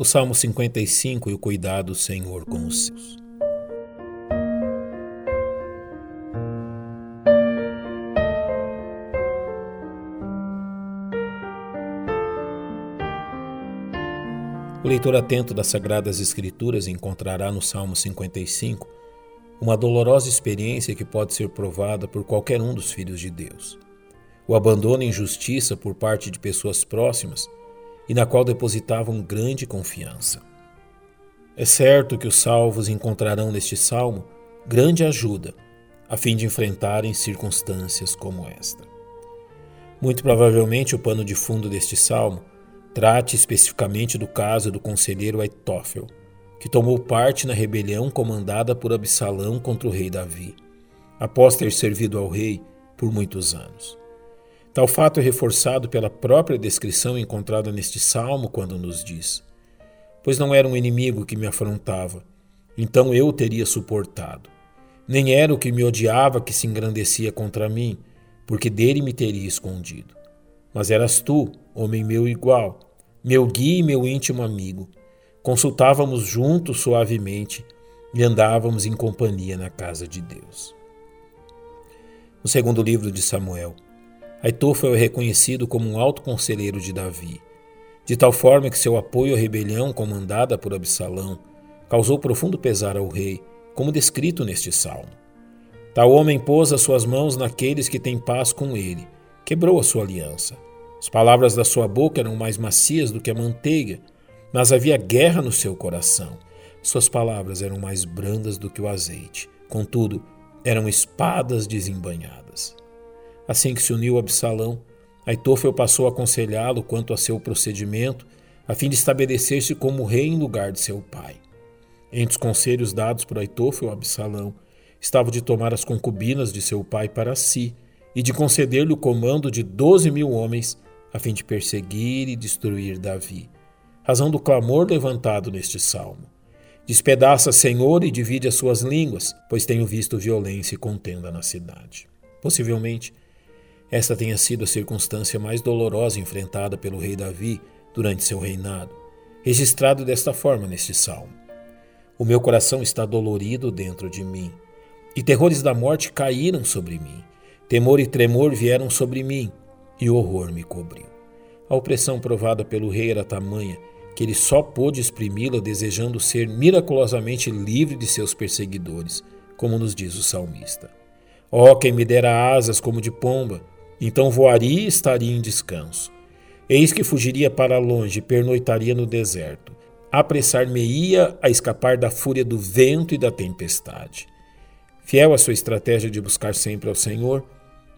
O Salmo 55 e o cuidado do Senhor com os seus. O leitor atento das Sagradas Escrituras encontrará no Salmo 55 uma dolorosa experiência que pode ser provada por qualquer um dos filhos de Deus. O abandono e injustiça por parte de pessoas próximas e na qual depositavam grande confiança. É certo que os salvos encontrarão neste salmo grande ajuda a fim de enfrentarem circunstâncias como esta. Muito provavelmente o pano de fundo deste salmo trate especificamente do caso do conselheiro Aitófel, que tomou parte na rebelião comandada por Absalão contra o rei Davi, após ter servido ao rei por muitos anos. Tal fato é reforçado pela própria descrição encontrada neste salmo, quando nos diz: Pois não era um inimigo que me afrontava, então eu o teria suportado. Nem era o que me odiava que se engrandecia contra mim, porque dele me teria escondido. Mas eras tu, homem meu igual, meu guia e meu íntimo amigo. Consultávamos juntos suavemente e andávamos em companhia na casa de Deus. No segundo livro de Samuel, Aitofel é reconhecido como um alto conselheiro de Davi, de tal forma que seu apoio à rebelião comandada por Absalão causou profundo pesar ao rei, como descrito neste salmo. Tal homem pôs as suas mãos naqueles que têm paz com ele, quebrou a sua aliança. As palavras da sua boca eram mais macias do que a manteiga, mas havia guerra no seu coração. Suas palavras eram mais brandas do que o azeite, contudo, eram espadas desembanhadas. Assim que se uniu a Absalão, Aitofel passou a aconselhá-lo quanto a seu procedimento, a fim de estabelecer-se como rei em lugar de seu pai. Entre os conselhos dados por Aitofel a Absalão, estava de tomar as concubinas de seu pai para si e de conceder-lhe o comando de doze mil homens, a fim de perseguir e destruir Davi. Razão do clamor levantado neste salmo. Despedaça, Senhor, e divide as suas línguas, pois tenho visto violência e contenda na cidade. Possivelmente, esta tenha sido a circunstância mais dolorosa enfrentada pelo rei Davi durante seu reinado, registrado desta forma neste salmo. O meu coração está dolorido dentro de mim, e terrores da morte caíram sobre mim. Temor e tremor vieram sobre mim, e horror me cobriu. A opressão provada pelo rei era tamanha que ele só pôde exprimi-la desejando ser miraculosamente livre de seus perseguidores, como nos diz o salmista. Oh, quem me dera asas como de pomba, então voaria e estaria em descanso. Eis que fugiria para longe pernoitaria no deserto. Apressar-me-ia a escapar da fúria do vento e da tempestade. Fiel à sua estratégia de buscar sempre ao Senhor,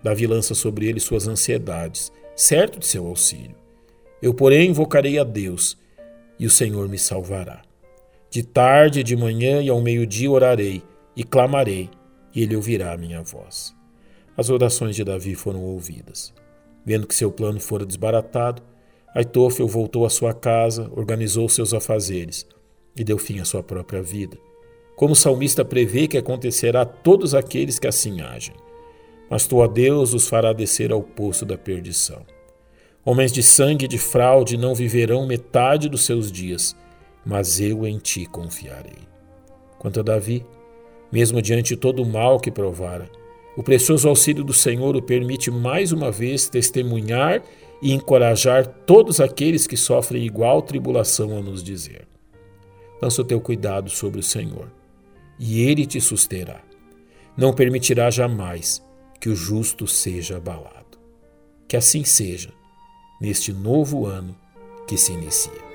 Davi lança sobre ele suas ansiedades, certo de seu auxílio. Eu, porém, invocarei a Deus, e o Senhor me salvará. De tarde, de manhã e ao meio-dia orarei, e clamarei, e ele ouvirá a minha voz. As orações de Davi foram ouvidas. Vendo que seu plano fora desbaratado, Aitofel voltou à sua casa, organizou seus afazeres e deu fim à sua própria vida. Como o salmista prevê que acontecerá a todos aqueles que assim agem. Mas tu, Deus, os fará descer ao poço da perdição. Homens de sangue e de fraude não viverão metade dos seus dias, mas eu em ti confiarei. Quanto a Davi, mesmo diante de todo o mal que provara, o precioso auxílio do Senhor o permite mais uma vez testemunhar e encorajar todos aqueles que sofrem igual tribulação a nos dizer. Lança o teu cuidado sobre o Senhor, e ele te susterá. Não permitirá jamais que o justo seja abalado. Que assim seja, neste novo ano que se inicia.